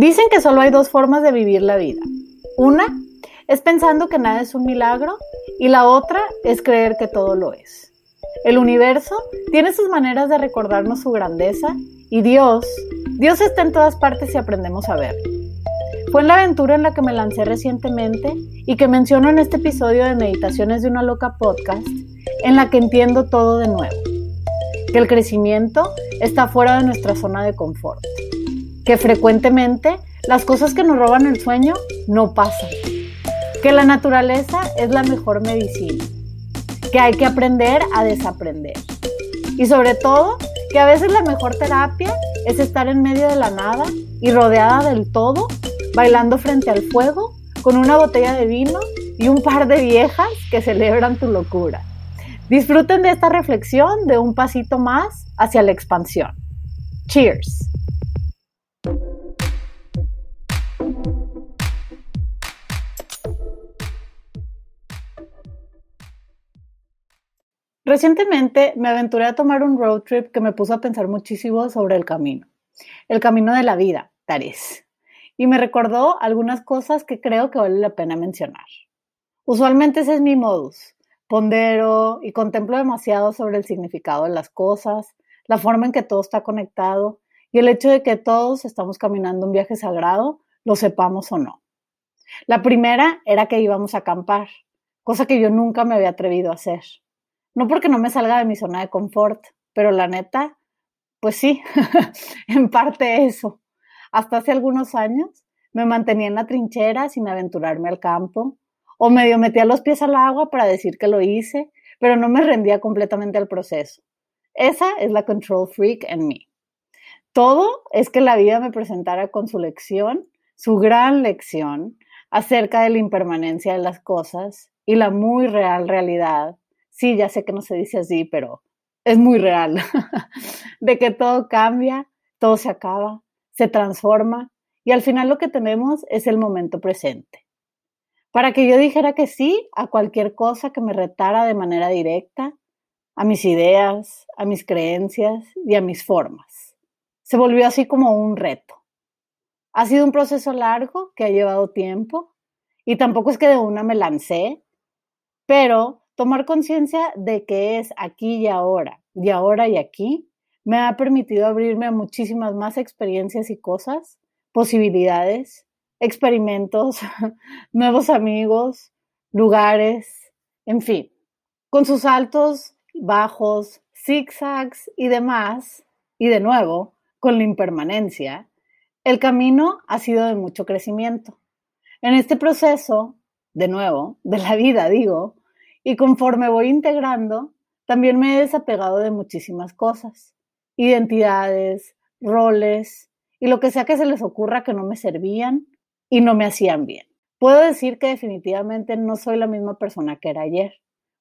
Dicen que solo hay dos formas de vivir la vida. Una es pensando que nada es un milagro y la otra es creer que todo lo es. El universo tiene sus maneras de recordarnos su grandeza y Dios, Dios está en todas partes y aprendemos a ver. Fue en la aventura en la que me lancé recientemente y que menciono en este episodio de Meditaciones de una loca podcast, en la que entiendo todo de nuevo. Que el crecimiento está fuera de nuestra zona de confort que frecuentemente las cosas que nos roban el sueño no pasan, que la naturaleza es la mejor medicina, que hay que aprender a desaprender y sobre todo que a veces la mejor terapia es estar en medio de la nada y rodeada del todo, bailando frente al fuego con una botella de vino y un par de viejas que celebran tu locura. Disfruten de esta reflexión de un pasito más hacia la expansión. Cheers. Recientemente me aventuré a tomar un road trip que me puso a pensar muchísimo sobre el camino, el camino de la vida, Tares, y me recordó algunas cosas que creo que vale la pena mencionar. Usualmente ese es mi modus, pondero y contemplo demasiado sobre el significado de las cosas, la forma en que todo está conectado y el hecho de que todos estamos caminando un viaje sagrado, lo sepamos o no. La primera era que íbamos a acampar, cosa que yo nunca me había atrevido a hacer. No porque no me salga de mi zona de confort, pero la neta, pues sí, en parte eso. Hasta hace algunos años me mantenía en la trinchera sin aventurarme al campo, o medio metía los pies al agua para decir que lo hice, pero no me rendía completamente al proceso. Esa es la control freak en mí. Todo es que la vida me presentara con su lección, su gran lección acerca de la impermanencia de las cosas y la muy real realidad sí, ya sé que no se dice así, pero es muy real, de que todo cambia, todo se acaba, se transforma y al final lo que tenemos es el momento presente. Para que yo dijera que sí a cualquier cosa que me retara de manera directa, a mis ideas, a mis creencias y a mis formas. Se volvió así como un reto. Ha sido un proceso largo que ha llevado tiempo y tampoco es que de una me lancé, pero Tomar conciencia de que es aquí y ahora, y ahora y aquí, me ha permitido abrirme a muchísimas más experiencias y cosas, posibilidades, experimentos, nuevos amigos, lugares, en fin, con sus altos, bajos, zigzags y demás, y de nuevo, con la impermanencia, el camino ha sido de mucho crecimiento. En este proceso, de nuevo, de la vida, digo, y conforme voy integrando, también me he desapegado de muchísimas cosas, identidades, roles y lo que sea que se les ocurra que no me servían y no me hacían bien. Puedo decir que definitivamente no soy la misma persona que era ayer,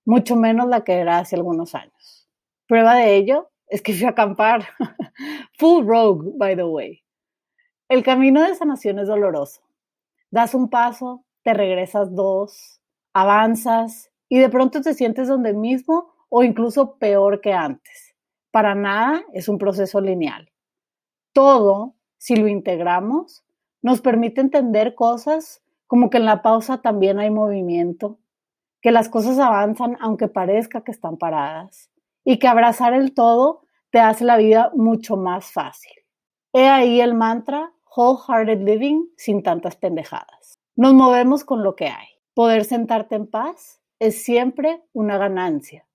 mucho menos la que era hace algunos años. Prueba de ello es que fui a acampar. Full rogue, by the way. El camino de sanación es doloroso. Das un paso, te regresas dos, avanzas, y de pronto te sientes donde mismo o incluso peor que antes. Para nada es un proceso lineal. Todo, si lo integramos, nos permite entender cosas como que en la pausa también hay movimiento, que las cosas avanzan aunque parezca que están paradas y que abrazar el todo te hace la vida mucho más fácil. He ahí el mantra wholehearted living sin tantas pendejadas. Nos movemos con lo que hay. Poder sentarte en paz es siempre una ganancia,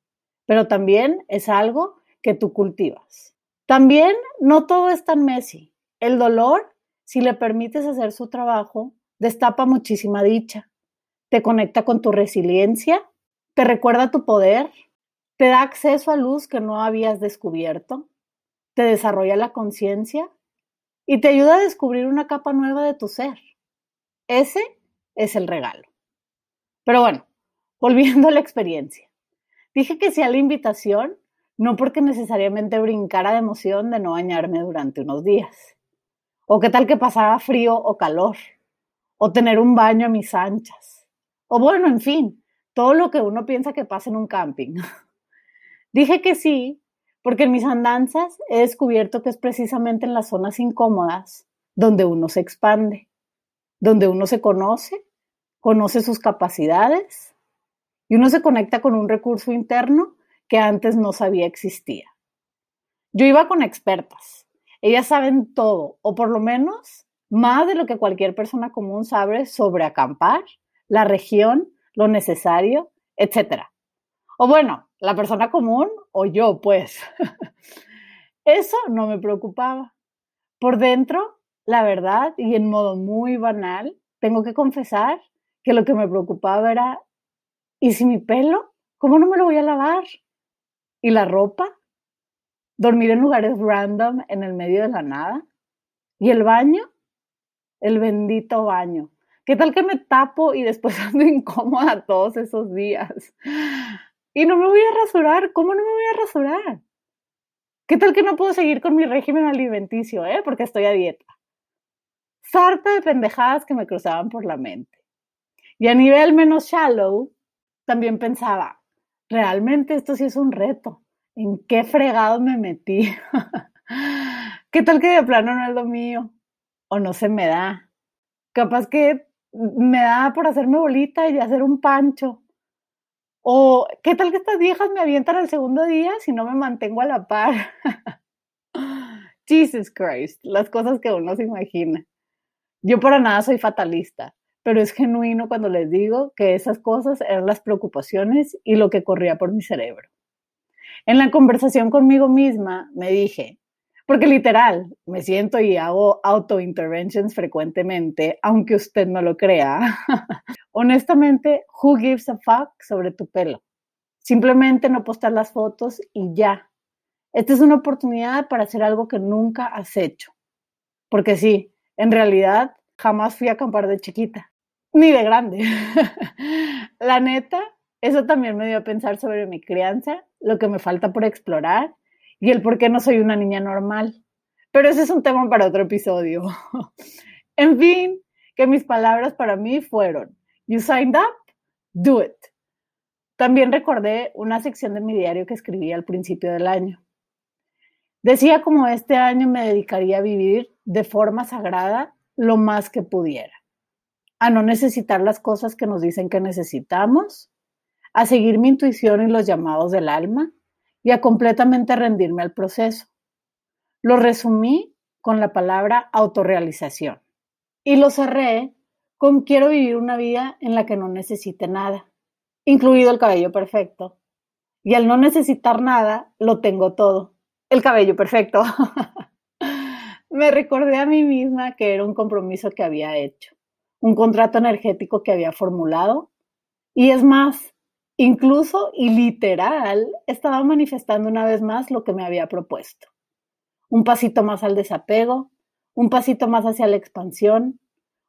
pero también es algo que tú cultivas. También no todo es tan messy. El dolor, si le permites hacer su trabajo, destapa muchísima dicha, te conecta con tu resiliencia, te recuerda tu poder, te da acceso a luz que no habías descubierto, te desarrolla la conciencia y te ayuda a descubrir una capa nueva de tu ser. Ese es el regalo. Pero bueno, Volviendo a la experiencia. Dije que sí a la invitación, no porque necesariamente brincara de emoción de no bañarme durante unos días. O qué tal que pasara frío o calor. O tener un baño a mis anchas. O bueno, en fin, todo lo que uno piensa que pasa en un camping. Dije que sí, porque en mis andanzas he descubierto que es precisamente en las zonas incómodas donde uno se expande, donde uno se conoce, conoce sus capacidades y uno se conecta con un recurso interno que antes no sabía existía. Yo iba con expertas. Ellas saben todo, o por lo menos más de lo que cualquier persona común sabe sobre acampar, la región, lo necesario, etc. O bueno, la persona común o yo, pues. Eso no me preocupaba. Por dentro, la verdad, y en modo muy banal, tengo que confesar que lo que me preocupaba era, ¿y si mi pelo? ¿Cómo no me lo voy a lavar? ¿Y la ropa? ¿Dormir en lugares random en el medio de la nada? ¿Y el baño? El bendito baño. ¿Qué tal que me tapo y después ando incómoda todos esos días? Y no me voy a rasurar. ¿Cómo no me voy a rasurar? ¿Qué tal que no puedo seguir con mi régimen alimenticio, eh? Porque estoy a dieta. Sarta de pendejadas que me cruzaban por la mente. Y a nivel menos shallow, también pensaba, realmente esto sí es un reto. ¿En qué fregado me metí? ¿Qué tal que de plano no es lo mío? O no se me da. Capaz que me da por hacerme bolita y hacer un pancho. O, ¿qué tal que estas viejas me avientan el segundo día si no me mantengo a la par? Jesus Christ, las cosas que uno se imagina. Yo para nada soy fatalista, pero es genuino cuando les digo que esas cosas eran las preocupaciones y lo que corría por mi cerebro. En la conversación conmigo misma me dije, porque literal, me siento y hago auto-interventions frecuentemente, aunque usted no lo crea. Honestamente, who gives a fuck sobre tu pelo? Simplemente no postar las fotos y ya. Esta es una oportunidad para hacer algo que nunca has hecho. Porque sí, en realidad jamás fui a acampar de chiquita, ni de grande. La neta, eso también me dio a pensar sobre mi crianza, lo que me falta por explorar y el por qué no soy una niña normal. Pero ese es un tema para otro episodio. en fin, que mis palabras para mí fueron, You signed up, do it. También recordé una sección de mi diario que escribí al principio del año. Decía como este año me dedicaría a vivir de forma sagrada lo más que pudiera, a no necesitar las cosas que nos dicen que necesitamos, a seguir mi intuición y los llamados del alma, y a completamente rendirme al proceso. Lo resumí con la palabra autorrealización y lo cerré con quiero vivir una vida en la que no necesite nada, incluido el cabello perfecto. Y al no necesitar nada, lo tengo todo. El cabello perfecto. Me recordé a mí misma que era un compromiso que había hecho, un contrato energético que había formulado. Y es más, Incluso y literal, estaba manifestando una vez más lo que me había propuesto. Un pasito más al desapego, un pasito más hacia la expansión,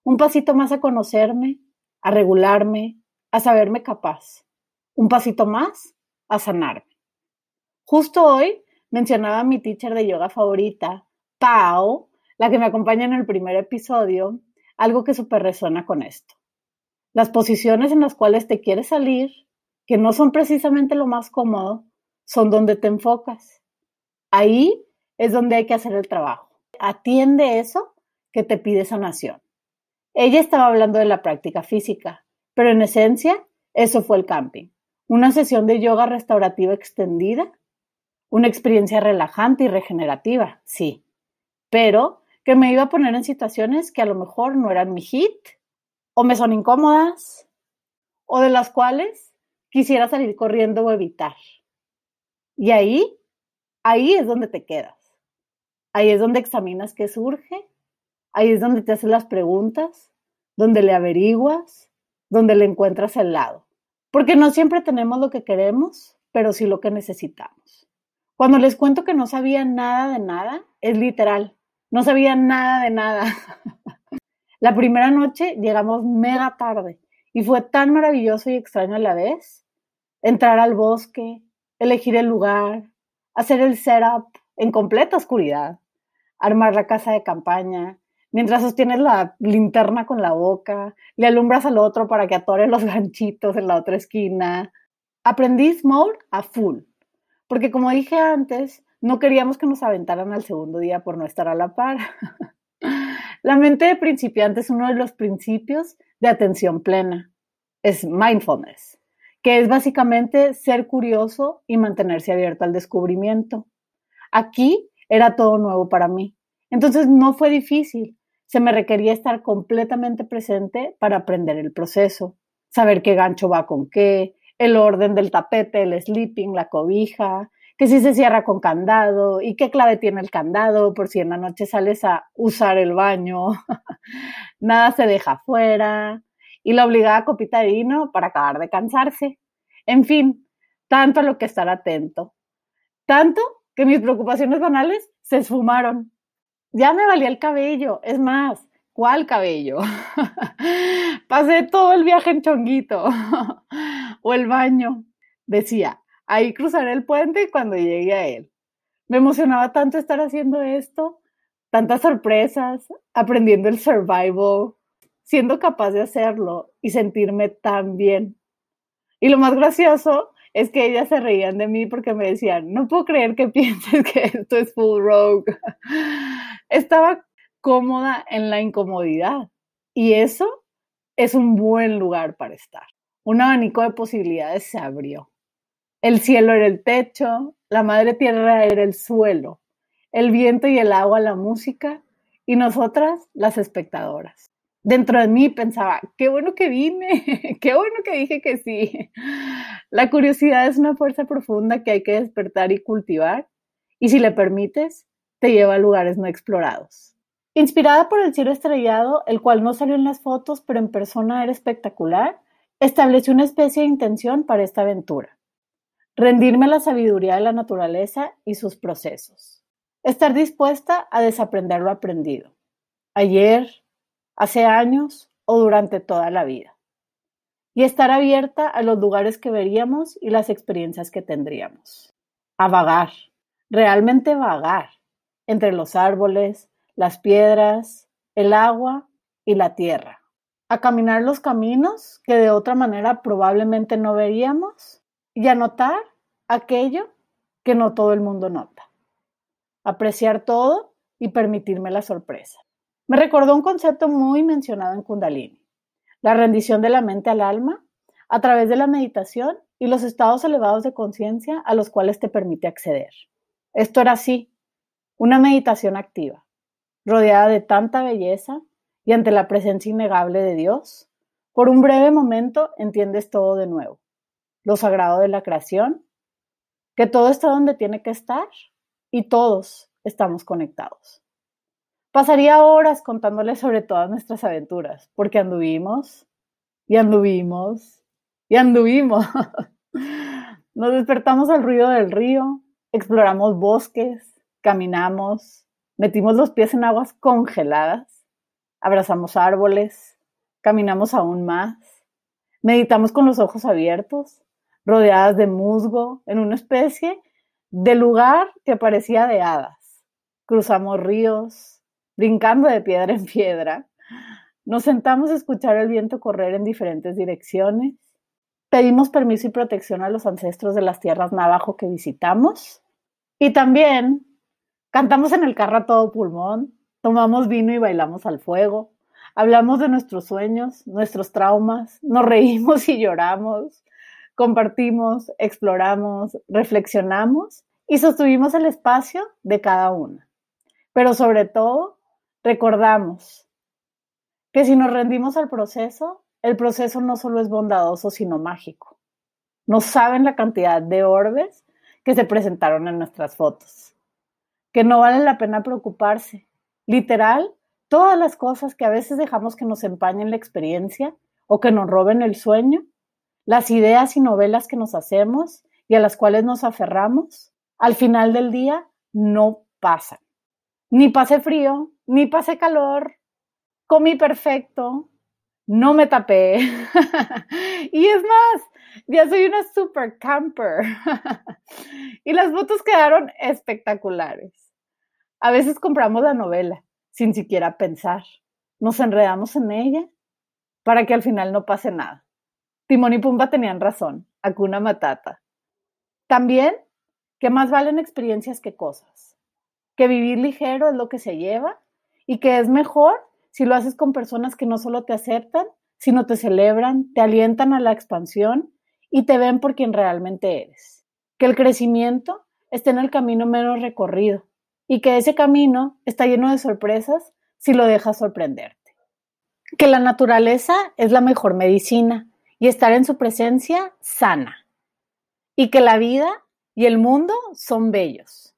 un pasito más a conocerme, a regularme, a saberme capaz, un pasito más a sanarme. Justo hoy mencionaba a mi teacher de yoga favorita, Pau, la que me acompaña en el primer episodio, algo que súper resuena con esto. Las posiciones en las cuales te quieres salir que no son precisamente lo más cómodo, son donde te enfocas. Ahí es donde hay que hacer el trabajo. Atiende eso que te pide sanación. Ella estaba hablando de la práctica física, pero en esencia eso fue el camping. Una sesión de yoga restaurativa extendida, una experiencia relajante y regenerativa, sí, pero que me iba a poner en situaciones que a lo mejor no eran mi hit, o me son incómodas, o de las cuales quisiera salir corriendo o evitar. Y ahí, ahí es donde te quedas. Ahí es donde examinas qué surge, ahí es donde te haces las preguntas, donde le averiguas, donde le encuentras el lado. Porque no siempre tenemos lo que queremos, pero sí lo que necesitamos. Cuando les cuento que no sabía nada de nada, es literal, no sabía nada de nada. la primera noche llegamos mega tarde y fue tan maravilloso y extraño a la vez entrar al bosque, elegir el lugar, hacer el setup en completa oscuridad, armar la casa de campaña, mientras sostienes la linterna con la boca, le alumbras al otro para que atore los ganchitos en la otra esquina. Aprendí mode a full, porque como dije antes, no queríamos que nos aventaran al segundo día por no estar a la par. La mente de principiante es uno de los principios de atención plena. Es mindfulness, que es básicamente ser curioso y mantenerse abierto al descubrimiento. Aquí era todo nuevo para mí. Entonces no fue difícil. Se me requería estar completamente presente para aprender el proceso, saber qué gancho va con qué, el orden del tapete, el sleeping, la cobija, que si se cierra con candado y qué clave tiene el candado por si en la noche sales a usar el baño, nada se deja afuera y la obligada copita de vino para acabar de cansarse. En fin, tanto a lo que estar atento. Tanto que mis preocupaciones banales se esfumaron. Ya me valía el cabello, es más, ¿cuál cabello? Pasé todo el viaje en chonguito o el baño. Decía, Ahí cruzaré el puente cuando llegue a él. Me emocionaba tanto estar haciendo esto, tantas sorpresas, aprendiendo el survival, siendo capaz de hacerlo y sentirme tan bien. Y lo más gracioso es que ellas se reían de mí porque me decían, no puedo creer que pienses que esto es full rogue. Estaba cómoda en la incomodidad y eso es un buen lugar para estar. Un abanico de posibilidades se abrió. El cielo era el techo, la madre tierra era el suelo, el viento y el agua la música y nosotras las espectadoras. Dentro de mí pensaba, qué bueno que vine, qué bueno que dije que sí. La curiosidad es una fuerza profunda que hay que despertar y cultivar y si le permites, te lleva a lugares no explorados. Inspirada por el cielo estrellado, el cual no salió en las fotos, pero en persona era espectacular, estableció una especie de intención para esta aventura. Rendirme a la sabiduría de la naturaleza y sus procesos. Estar dispuesta a desaprender lo aprendido. Ayer, hace años o durante toda la vida. Y estar abierta a los lugares que veríamos y las experiencias que tendríamos. A vagar, realmente vagar, entre los árboles, las piedras, el agua y la tierra. A caminar los caminos que de otra manera probablemente no veríamos y anotar aquello que no todo el mundo nota. Apreciar todo y permitirme la sorpresa. Me recordó un concepto muy mencionado en Kundalini, la rendición de la mente al alma a través de la meditación y los estados elevados de conciencia a los cuales te permite acceder. Esto era así, una meditación activa, rodeada de tanta belleza y ante la presencia innegable de Dios, por un breve momento entiendes todo de nuevo lo sagrado de la creación, que todo está donde tiene que estar y todos estamos conectados. Pasaría horas contándoles sobre todas nuestras aventuras, porque anduvimos y anduvimos y anduvimos. Nos despertamos al ruido del río, exploramos bosques, caminamos, metimos los pies en aguas congeladas, abrazamos árboles, caminamos aún más, meditamos con los ojos abiertos, rodeadas de musgo, en una especie de lugar que parecía de hadas. Cruzamos ríos, brincando de piedra en piedra. Nos sentamos a escuchar el viento correr en diferentes direcciones. Pedimos permiso y protección a los ancestros de las tierras navajo que visitamos. Y también cantamos en el carro a todo pulmón, tomamos vino y bailamos al fuego. Hablamos de nuestros sueños, nuestros traumas, nos reímos y lloramos, compartimos, exploramos, reflexionamos y sostuvimos el espacio de cada una. Pero sobre todo, recordamos que si nos rendimos al proceso, el proceso no solo es bondadoso, sino mágico. No saben la cantidad de orbes que se presentaron en nuestras fotos. Que no vale la pena preocuparse. Literal, todas las cosas que a veces dejamos que nos empañen la experiencia o que nos roben el sueño, las ideas y novelas que nos hacemos y a las cuales nos aferramos, al final del día no pasan. Ni pasé frío, ni pasé calor, comí perfecto, no me tapé. y es más, ya soy una super camper. y las fotos quedaron espectaculares. A veces compramos la novela sin siquiera pensar. Nos enredamos en ella para que al final no pase nada. Timón y Pumba tenían razón, Hakuna Matata. También que más valen experiencias que cosas, que vivir ligero es lo que se lleva y que es mejor si lo haces con personas que no solo te aceptan, sino te celebran, te alientan a la expansión y te ven por quien realmente eres. Que el crecimiento esté en el camino menos recorrido y que ese camino está lleno de sorpresas si lo dejas sorprenderte. Que la naturaleza es la mejor medicina y estar en su presencia sana. Y que la vida y el mundo son bellos.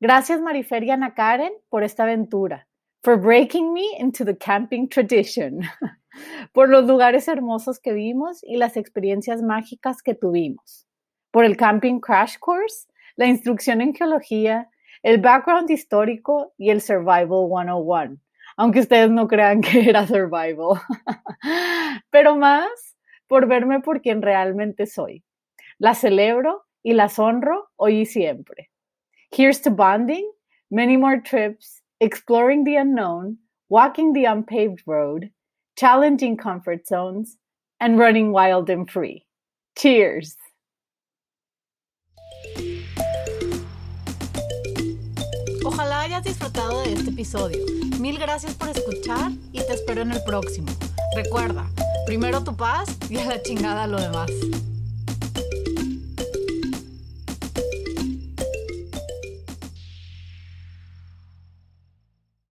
Gracias Marifer y Ana Karen por esta aventura, for breaking me into the camping tradition, por los lugares hermosos que vimos y las experiencias mágicas que tuvimos, por el camping crash course, la instrucción en geología, el background histórico y el survival 101, aunque ustedes no crean que era survival, pero más por verme por quien realmente soy. La celebro y las honro hoy y siempre. Here's to bonding, many more trips, exploring the unknown, walking the unpaved road, challenging comfort zones, and running wild and free. Cheers! Ojalá hayas disfrutado de este episodio. Mil gracias por escuchar y te espero en el próximo. Recuerda, primero tu paz y a la chingada lo demás.